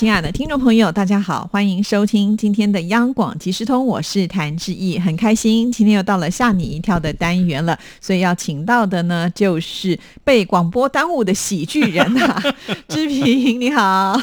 亲爱的听众朋友，大家好，欢迎收听今天的央广即时通，我是谭志毅，很开心今天又到了吓你一跳的单元了，所以要请到的呢就是被广播耽误的喜剧人啊，志平你好。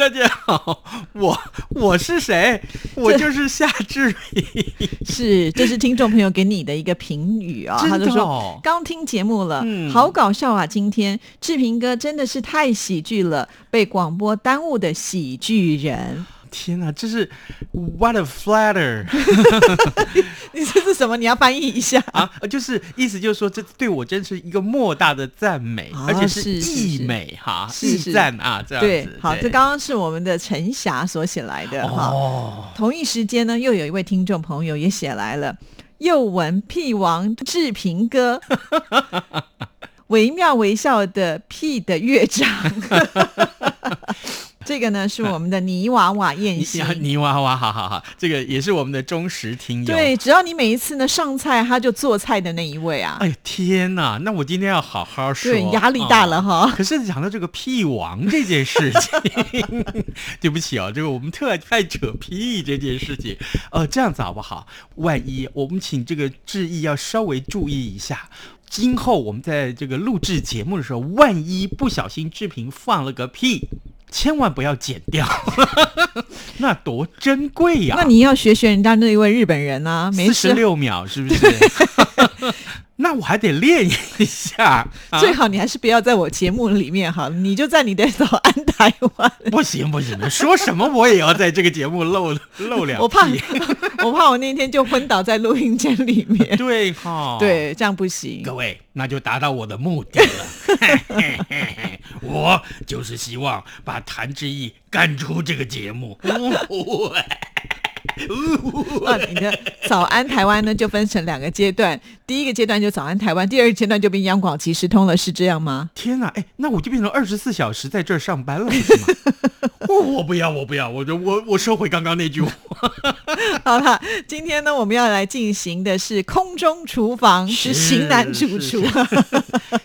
大家好，我我是谁？我就是夏志平。是，这是听众朋友给你的一个评语啊，他就说刚听节目了，好搞笑啊！今天志平哥真的是太喜剧了，被广播耽误的喜剧人。天哪，这是 What a flatter！你这是什么？你要翻译一下啊？就是意思就是说，这对我真是一个莫大的赞美，而且是溢美哈，溢赞啊，这样子。好，这刚刚是我们的陈霞所写来的哈。同一时间呢，又有一位听众朋友也写来了，又闻屁王志平哥，惟妙惟肖的屁的乐章。这个呢是我们的泥娃娃宴席，泥娃娃，好好好，这个也是我们的忠实听友。对，只要你每一次呢上菜，他就做菜的那一位啊。哎呀天哪，那我今天要好好说，对，压力大了哈。可是讲到这个屁王这件事情，对不起啊，这个我们特爱扯屁这件事情，呃，这样子好不好？万一我们请这个志毅要稍微注意一下，今后我们在这个录制节目的时候，万一不小心志平放了个屁。千万不要剪掉，那多珍贵呀！那你要学学人家那一位日本人啊，四十六秒是不是？那我还得练一下，最好你还是不要在我节目里面哈，你就在你的早安台湾。不行不行，说什么我也要在这个节目露露两。我怕 我怕我那天就昏倒在录音间里面。对哈，对，这样不行。各位，那就达到我的目的了。我就是希望把谭志毅赶出这个节目。那你的早安台湾呢，就分成两个阶段。第一个阶段就早安台湾，第二个阶段就变央广即时通了，是这样吗？天哪，哎，那我就变成二十四小时在这儿上班了，是吗？我不要，我不要，我就我我收回刚刚那句话。好了，今天呢，我们要来进行的是空中厨房，是型男主厨。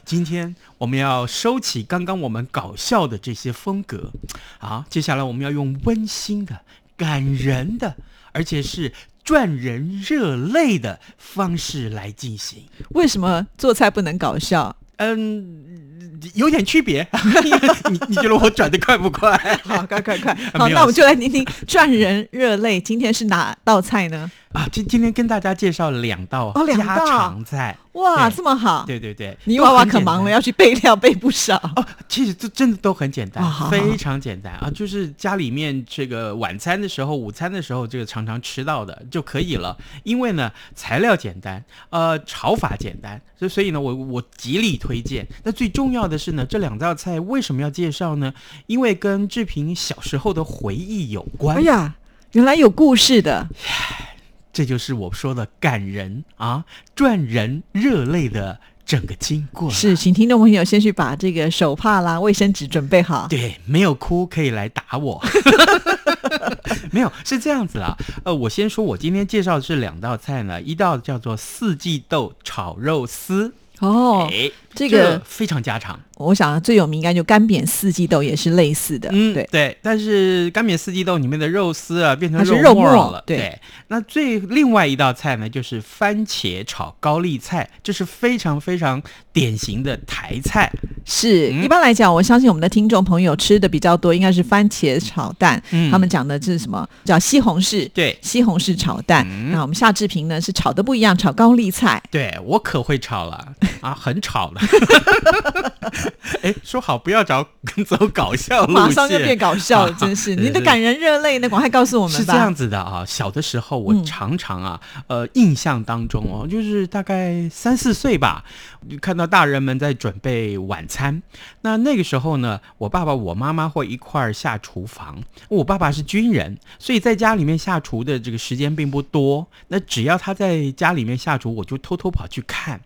今天我们要收起刚刚我们搞笑的这些风格，好，接下来我们要用温馨的、感人的。而且是赚人热泪的方式来进行。为什么做菜不能搞笑？嗯，有点区别。你你觉得我转的快不快？好，快快快！好，那我们就来听听赚人热泪。今天是哪道菜呢？啊，今今天跟大家介绍两道家常菜。哇，这么好！对对对，你娃娃可忙了，要去备料备不少哦。其实这真的都很简单，非常简单啊，就是家里面这个晚餐的时候、午餐的时候，这个常常吃到的就可以了。因为呢，材料简单，呃，炒法简单，所所以呢，我我极力推荐。那最重要的是呢，这两道菜为什么要介绍呢？因为跟志平小时候的回忆有关。哎呀，原来有故事的。这就是我说的感人啊，赚人热泪的整个经过。是，请听众朋友先去把这个手帕啦、卫生纸准备好。对，没有哭可以来打我。没有，是这样子啦。呃，我先说，我今天介绍的是两道菜呢，一道叫做四季豆炒肉丝。哦，这个非常家常。我想最有名应该就干煸四季豆也是类似的，嗯，对对。但是干煸四季豆里面的肉丝啊变成肉末了，对。那最另外一道菜呢，就是番茄炒高丽菜，这是非常非常典型的台菜。是，一般来讲，我相信我们的听众朋友吃的比较多，应该是番茄炒蛋。嗯，他们讲的这是什么叫西红柿？对，西红柿炒蛋。那我们夏志平呢是炒的不一样，炒高丽菜。对我可会炒了啊，很吵了。哎，说好不要找走搞笑路线，马上就变搞笑了，真是！你的感人热泪，那赶快告诉我们吧。是这样子的啊，小的时候我常常啊，呃，印象当中哦，就是大概三四岁吧，看到大人们在准备晚餐。那那个时候呢，我爸爸、我妈妈会一块儿下厨房。我爸爸是军人，所以在家里面下厨的这个时间并不多。那只要他在家里面下厨，我就偷偷跑去看。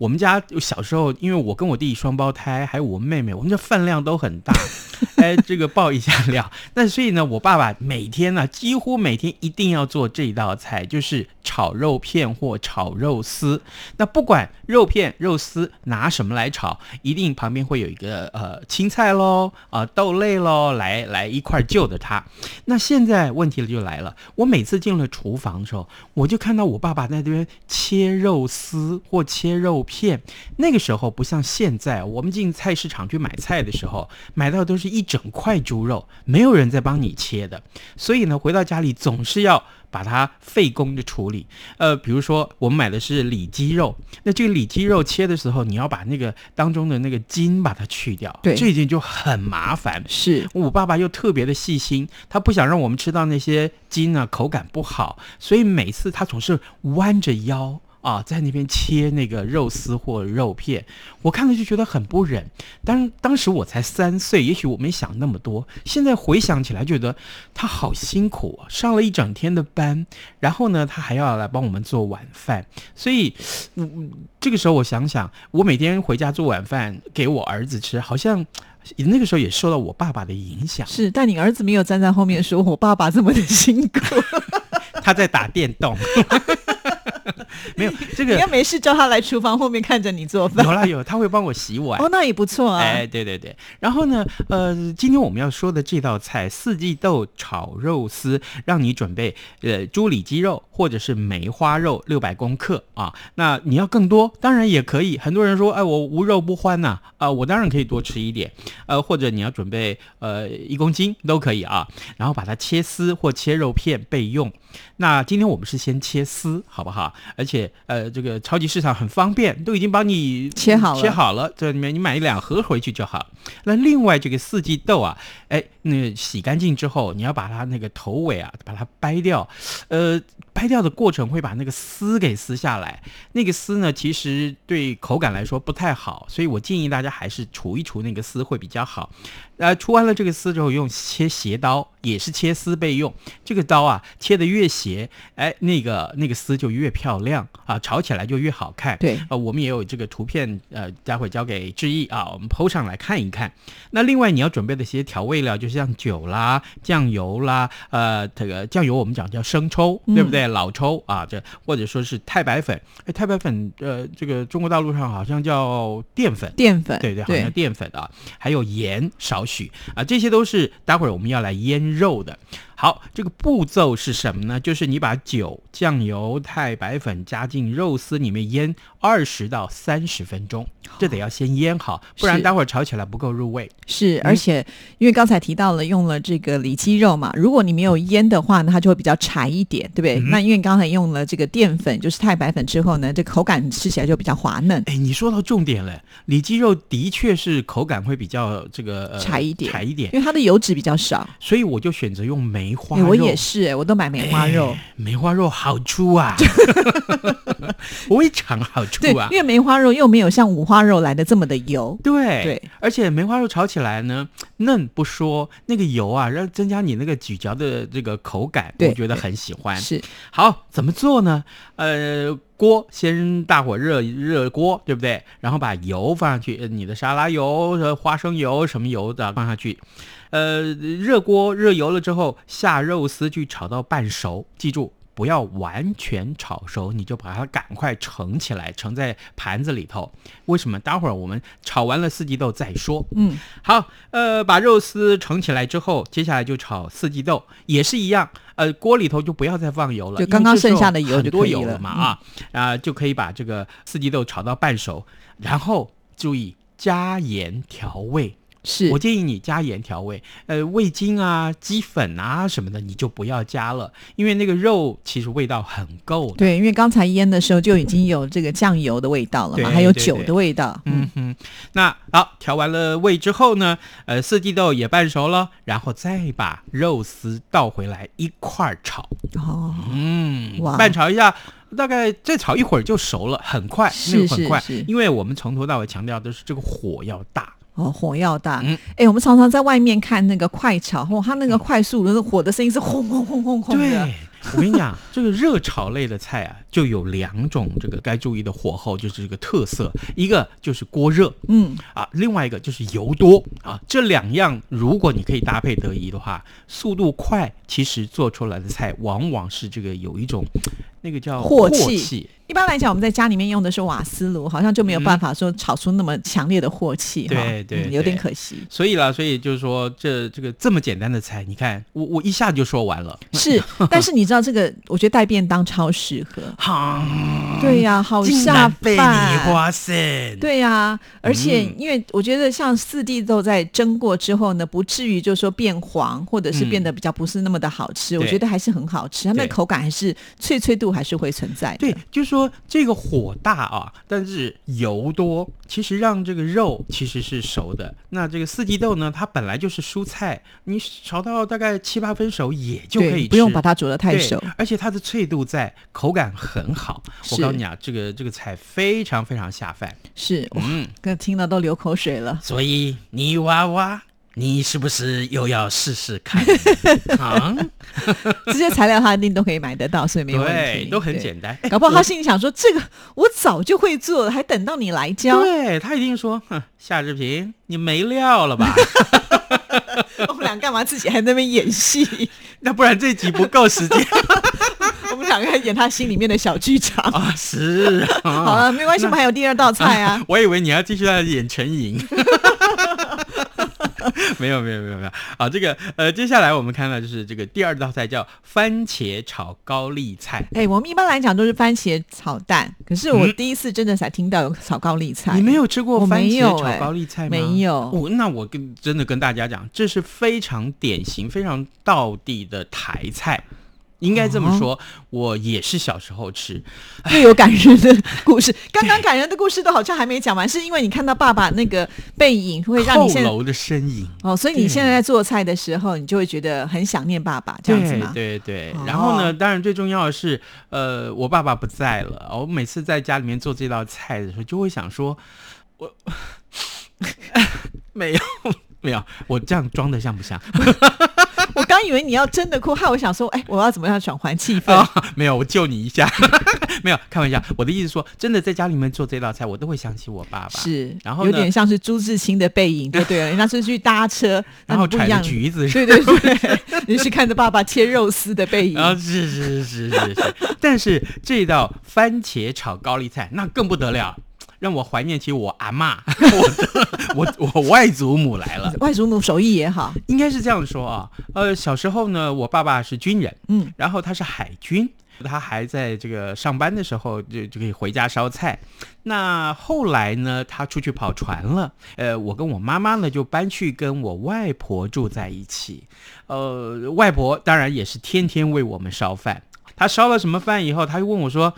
我们家小时候，因为我跟我弟弟双胞胎，还有我妹妹，我们家饭量都很大，哎，这个爆一下料。那所以呢，我爸爸每天呢，几乎每天一定要做这道菜，就是炒肉片或炒肉丝。那不管肉片、肉丝拿什么来炒，一定旁边会有一个呃青菜喽，啊豆类喽，来来一块就着它。那现在问题就来了，我每次进了厨房的时候，我就看到我爸爸在这边切肉丝或切肉片。那个时候不像现在，我们进菜市场去买菜的时候，买到都是一整块猪肉，没有人在帮你切的。所以呢，回到家里总是要把它费工的处理。呃，比如说我们买的是里脊肉，那这个里脊肉切的时候，你要把那个当中的那个筋把它去掉，对这一件就很麻烦。是我爸爸又特别的细心，他不想让我们吃到那些筋呢，口感不好，所以每次他总是弯着腰啊，在那边切那个肉丝或肉片，我看了就觉得很不忍。当当时我才三岁，也许我没想那么多，现在回想起来，觉得他好辛苦啊，上了一整天的班，然后呢，他还要来帮我们做晚饭，所以，嗯，这个时候我想想，我每天回家做晚饭给我儿子吃，好像。那个时候也受到我爸爸的影响，是，但你儿子没有站在后面说我爸爸这么的辛苦，他在打电动。没有 这个你要没事叫他来厨房后面看着你做饭。有啦有，他会帮我洗碗。哦，那也不错啊。哎，对对对。然后呢，呃，今天我们要说的这道菜四季豆炒肉丝，让你准备呃猪里脊肉或者是梅花肉六百公克啊。那你要更多，当然也可以。很多人说，哎，我无肉不欢呐，啊，我当然可以多吃一点。呃，或者你要准备呃一公斤都可以啊。然后把它切丝或切肉片备用。那今天我们是先切丝，好不好？而且呃，这个超级市场很方便，都已经帮你切好了切好了，这里面你买一两盒回去就好。那另外这个四季豆啊，哎，那洗干净之后，你要把它那个头尾啊，把它掰掉，呃，掰掉的过程会把那个丝给撕下来。那个丝呢，其实对口感来说不太好，所以我建议大家还是除一除那个丝会比较好。呃，除完了这个丝之后，用切斜刀，也是切丝备用。这个刀啊，切的越斜，哎，那个那个丝就越漂亮啊，炒起来就越好看。对，呃，我们也有这个图片，呃，待会交给志毅啊，我们 PO 上来看一看。那另外你要准备的一些调味料，就像酒啦、酱油啦，呃，这个酱油我们讲叫生抽，对不对？老抽啊，这或者说是太白粉，哎，太白粉，呃，这个中国大陆上好像叫淀粉。淀粉，对对，好像淀粉啊，还有盐少许啊，这些都是待会儿我们要来腌肉的。好，这个步骤是什么呢？就是你把酒、酱油、太白粉加进肉丝里面腌二十到三十分钟，这得要先腌好，不然待会儿炒起来不够入味。是，嗯而且因为刚才提到了用了这个里脊肉嘛，如果你没有腌的话呢，它就会比较柴一点，对不对？嗯那因为刚才用了这个淀粉，就是太白粉之后呢，这口感吃起来就比较滑嫩。哎，你说到重点了，里脊肉的确是口感会比较这个、呃、柴一点柴一点因，为它的油脂比较少。所以我就选择用梅花哎肉。我也是、哎我都买梅花肉。哎梅花肉好粗啊，非常好对粗啊，因。为梅花肉又没有像五花肉来的这么的油。对对，而且梅花肉炒起来呢，嫩不说，那个油啊，让增加你那个咀嚼的这个口感，对我觉得很喜欢。是好，怎么做呢？呃，锅先大火热热锅，对不对？然后把油放上去，呃你的沙拉油、呃花生油什么油的放上去。呃，热锅热油了之后，下肉丝去炒到半熟，记住。不要完全炒熟，你就把它赶快盛起来，盛在盘子里头。为什么？待会儿我们炒完了四季豆再说。嗯，好，呃，把肉丝盛起来之后，接下来就炒四季豆，也是一样。呃，锅里头就不要再放油了，就刚刚剩下的油就多就可以了嘛啊啊、就可以把这个四季豆炒到半熟，然后注意加盐调味。是。我建议你加盐调味，呃，味精啊、鸡粉啊什么的你就不要加了，因为那个肉其实味道很够的。对，因为刚才腌的时候就已经有这个酱油的味道了嘛，对还有酒的味道。嗯，嗯哼，那好，调完了味之后呢，呃，四季豆也半熟了，然后再把肉丝倒回来一块儿炒，哦，嗯，哇。拌炒一下，大概再炒一会儿就熟了，很快，是那个很快。是是，因为我们从头到尾强调的是这个火要大，哦，火要大。嗯哎、我们常常在外面看那个快炒，哇，它那个快速的火的声音是轰轰轰轰轰的对。我跟你讲，这个热炒类的菜啊，就有两种这个该注意的火候，就是这个特色，一个就是锅热，嗯，啊，另外一个就是油多啊。这两样如果你可以搭配得宜的话，速度快，其实做出来的菜往往是这个有一种那个叫镬气。气一般来讲，我们在家里面用的是瓦斯炉，好像就没有办法说炒出那么强烈的镬气，哈、对对嗯有点可惜。所以啦，所以就是说，这这个这么简单的菜，你看我我一下就说完了。是，但是你知道这个，我觉得带便当超适合。哈，对呀、好下饭。发现。对呀、而且嗯因为我觉得像四地豆在蒸过之后呢，不至于就是说变黄，或者是变得比较不是那么的好吃。我觉得还是很好吃，它们的口感还是脆脆度还是会存在的。对，就是说这个火大啊，但是油多，其实让这个肉其实是熟的。那这个四季豆呢，它本来就是蔬菜，你炒到大概七八分熟也就可以，吃，不用把它煮得太熟。而且它的脆度在，口感很好。我告诉你啊，这个这个菜非常非常下饭。是，嗯，哥听了都流口水了。所以泥娃娃，你是不是又要试试看 啊？这些材料他一定都可以买得到，所以没有问对，题。都很对简单。哎搞不好他心里想说：“这个我早就会做了，还等到你来教。对他一定说，哼，夏志平，你没料了吧？我们俩干嘛自己还在那边演戏？那不然这集不够时间我们两个演他心里面的小剧场。啊？是啊，好了，没关系，我们还有第二道菜啊。我以为你要继续在演陈颖。没有没有没有没有啊！这个呃，接下来我们看到就是这个第二道菜叫番茄炒高丽菜。哎、我们一般来讲都是番茄炒蛋，可是我嗯第一次真的才听到有炒高丽菜。你没有吃过番茄炒高丽菜吗？没有哦，那我跟真的跟大家讲，这是非常典型、非常道地的台菜。应该这么说，我也是小时候吃。又有感人的故事。刚刚感人的故事都好像还没讲完，是因为你看到爸爸那个背影，会让楼的身影，哦，所以你现在在做菜的时候，你就会觉得很想念爸爸，这样子吗？对对。然后呢，当然最重要的是，呃，我爸爸不在了。我每次在家里面做这道菜的时候，就会想说，我 没有没有，我这样装的像不像？以为你要真的哭，害我想说，哎，我要怎么样转换气氛？啊，没有，我救你一下，没有开玩笑。我的意思说，真的在家里面做这道菜，我都会想起我爸爸。是，然后有点像是朱自清的背影，就对了。人家是去搭车，然后不一样。橘子，对对对，你是看着爸爸切肉丝的背影。啊，是是是是是，但是这道番茄炒高丽菜那更不得了，让我怀念起我阿妈，我的我 我外祖母来了。外祖母手艺也好，应该是这样说啊，呃，小时候呢，我爸爸是军人，嗯，然后他是海军，他还在这个上班的时候就就可以回家烧菜。那后来呢，他出去跑船了，呃，我跟我妈妈呢就搬去跟我外婆住在一起。呃，外婆当然也是天天为我们烧饭。她烧了什么饭以后，她就问我说：“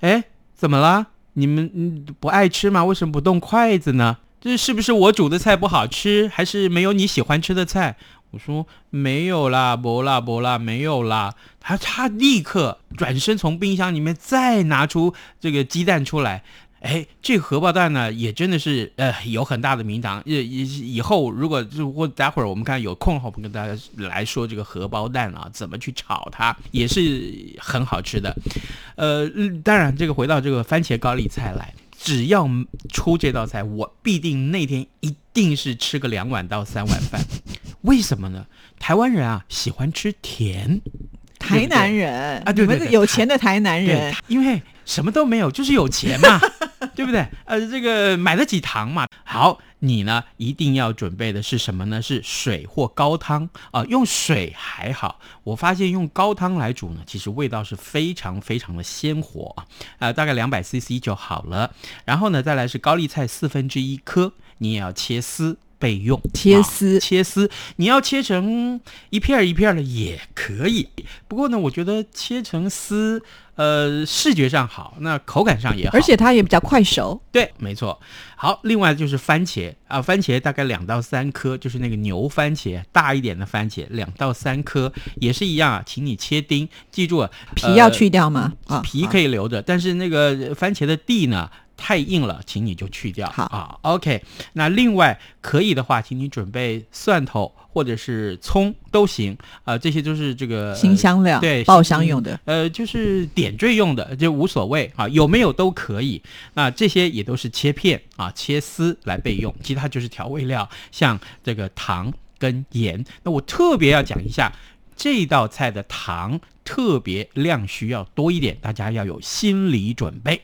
哎，怎么了？你们嗯不爱吃吗？为什么不动筷子呢？这是不是我煮的菜不好吃，还是没有你喜欢吃的菜？”我说没有啦，不啦不啦，没有啦。他他立刻转身从冰箱里面再拿出这个鸡蛋出来。哎，这个荷包蛋呢，也真的是呃有很大的名堂。以以以后如果如果待会儿我们看有空的话，我们跟大家来说这个荷包蛋啊，怎么去炒它，也是很好吃的。呃，嗯当然这个回到这个番茄高丽菜来，只要出这道菜，我必定那天一定是吃个两碗到三碗饭。为什么呢？台湾人啊喜欢吃甜，台南人啊对对你们对是有钱的台南人，，因为什么都没有，就是有钱嘛，对不对？呃，这个买得起糖嘛。好，你呢一定要准备的是什么呢？是水或高汤啊、用水还好，我发现用高汤来煮呢，其实味道是非常非常的鲜活啊、呃，大概两百 CC 就好了。然后呢，再来是高丽菜四分之一颗，你也要切丝。备用啊切丝切丝，你要切成一片儿一片儿的也可以。不过呢，我觉得切成丝，呃，视觉上好，那口感上也好。而且它也比较快熟。对，没错。好，另外就是番茄啊，番茄大概两到三颗，就是那个牛番茄，大一点的番茄两到三颗，也是一样啊，请你切丁，记住啊，皮要去掉吗？啊，皮可以留着，但是那个番茄的蒂呢，太硬了，请你就去掉。好啊，OK。那另外可以的话，请你准备蒜头或者是葱都行啊、这些都是这个新香料，对爆香用的。呃，就是点缀用的就无所谓啊，有没有都可以。那这些也都是切片啊、切丝来备用，其他就是调味料，像这个糖跟盐。那我特别要讲一下。这道菜的糖特别量需要多一点，大家要有心理准备。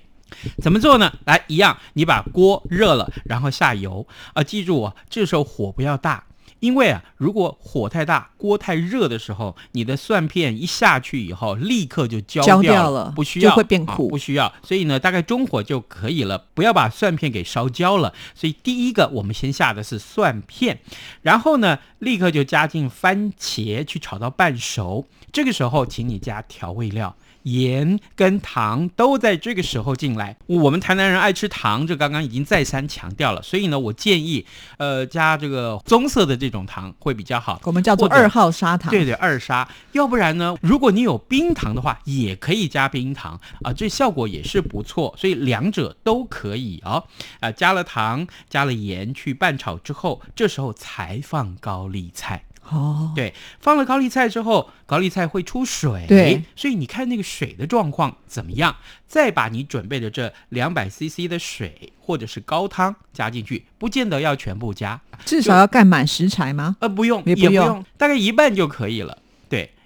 怎么做呢？来，一样，你把锅热了，然后下油啊，记住哦，这时候火不要大，因为啊，如果火太大，锅太热的时候，你的蒜片一下去以后，立刻就焦焦掉掉了不需要就会变苦啊不需要。所以呢，大概中火就可以了，不要把蒜片给烧焦了。所以第一个，我们先下的是蒜片，然后呢，立刻就加进番茄去炒到半熟。这个时候，请你加调味料。盐跟糖都在这个时候进来。我们台南人爱吃糖，这刚刚已经再三强调了。所以呢，我建议，呃，加这个棕色的这种糖会比较好。我们叫做二号砂糖。对对，二砂。要不然呢，如果你有冰糖的话，也可以加冰糖啊，这效果也是不错。所以两者都可以哦。啊，加了糖，加了盐去拌炒之后，这时候才放高丽菜。哦，对，放了高丽菜之后，高丽菜会出水，对，所以你看那个水的状况怎么样，再把你准备的这两百 CC 的水或者是高汤加进去，不见得要全部加，至少要盖满食材吗？呃，不用，也不用也不用，大概一半就可以了。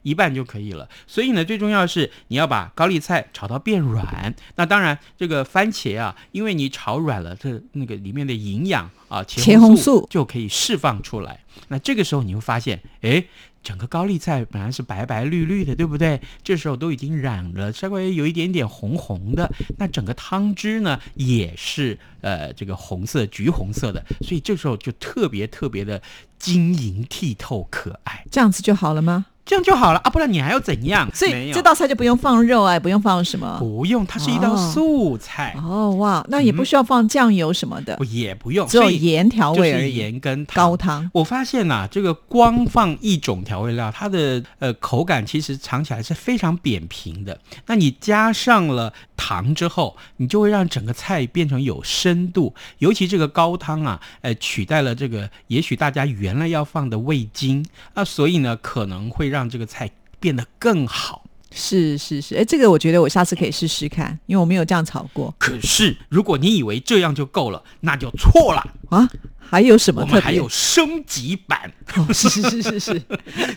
对，一半就可以了。所以呢，最重要是你要把高丽菜炒到变软。那当然，这个番茄啊，因为你炒软了，这那个里面的营养啊，茄茄红红素就可以释放出来。那这个时候你会发现，哎。整个高丽菜本来是白白绿绿的，对不对？这时候都已经染了，稍微有一点点红红的。那整个汤汁呢，也是呃这个红色、橘红色的，所以这时候就特别特别的晶莹剔透、可爱。这样子就好了吗？这样就好了啊，不然你还要怎样？所以这道菜就不用放肉啊，也不用放什么。不用，它是一道哦素菜，哦哇，那也不需要放酱油什么的不，也不用，只有所以盐调味而已。盐跟糖高汤我发现呐、这个光放一种调味料，它的呃口感其实尝起来是非常扁平的。那你加上了糖之后，你就会让整个菜变成有深度。尤其这个高汤啊，呃，取代了这个也许大家原来要放的味精啊，所以呢，可能会让这个菜变得更好。是是是，哎，这个我觉得我下次可以试试看，因为我没有这样炒过可是，如果你以为这样就够了，那就错了。啊。还有什么？我们还有升级版。哦 是是是是是，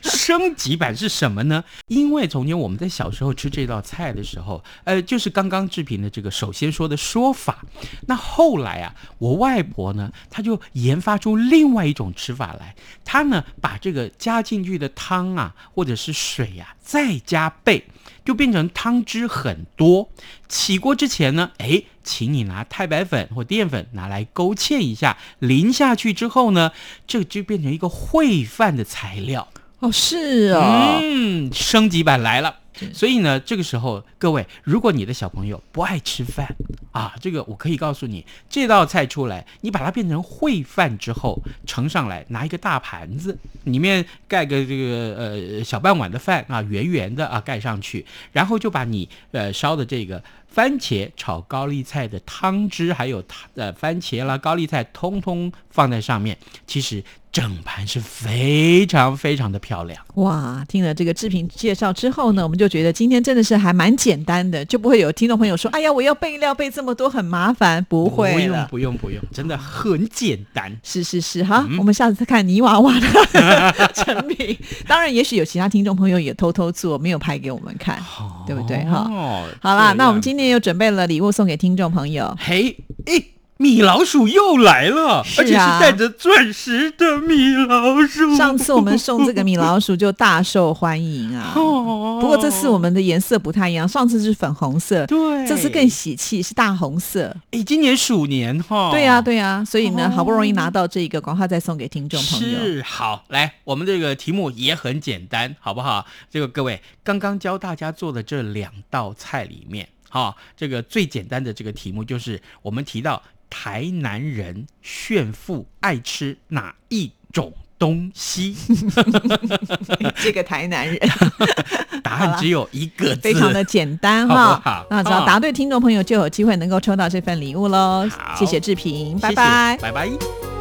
升级版是什么呢？因为从前我们在小时候吃这道菜的时候，呃，就是刚刚志平的这个首先说的说法。那后来啊，我外婆呢，她就研发出另外一种吃法来。她呢，把这个加进去的汤啊，或者是水啊，再加倍，就变成汤汁很多。起锅之前呢，哎，请你拿太白粉或淀粉拿来勾芡一下，淋下去之后呢，这就变成一个烩饭的材料。哦是哦，嗯，升级版来了是。所以呢，这个时候各位，如果你的小朋友不爱吃饭啊，这个我可以告诉你，这道菜出来，你把它变成烩饭之后盛上来，拿一个大盘子，里面盖个这个呃小半碗的饭啊，圆圆的啊盖上去，然后就把你呃烧的这个。番茄炒高丽菜的汤汁，还有它呃番茄啦、高丽菜，通通放在上面。其实整盘是非常非常的漂亮。哇！听了这个制品介绍之后呢，我们就觉得今天真的是还蛮简单的，就不会有听众朋友说：“哎呀，我要备料备这么多很麻烦。”不会不用。不用不用，真的很简单。是是是，哈，嗯我们下次再看泥娃娃的成品。当然，也许有其他听众朋友也偷偷做，没有拍给我们看。对不对哈哦，好啦，那我们今天又准备了礼物送给听众朋友。嘿诶，米老鼠又来了，啊而且是带着钻石的米老鼠。上次我们送这个米老鼠就大受欢迎啊。哦，不过这次我们的颜色不太一样，上次是粉红色，对，这次更喜气，是大红色。诶，今年鼠年哈，对呀、对呀、所以呢，哦好不容易拿到这个，赶快再送给听众朋友。是好，来，我们这个题目也很简单，好不好？这个各位刚刚教大家做的这两道菜里面，哈、这个最简单的这个题目就是我们提到台南人炫富爱吃哪一种东西？这个台南人 答案只有一个字，非常的简单哈。那只要答对，听众朋友就有机会能够抽到这份礼物喽好。谢谢志平，拜拜。拜拜。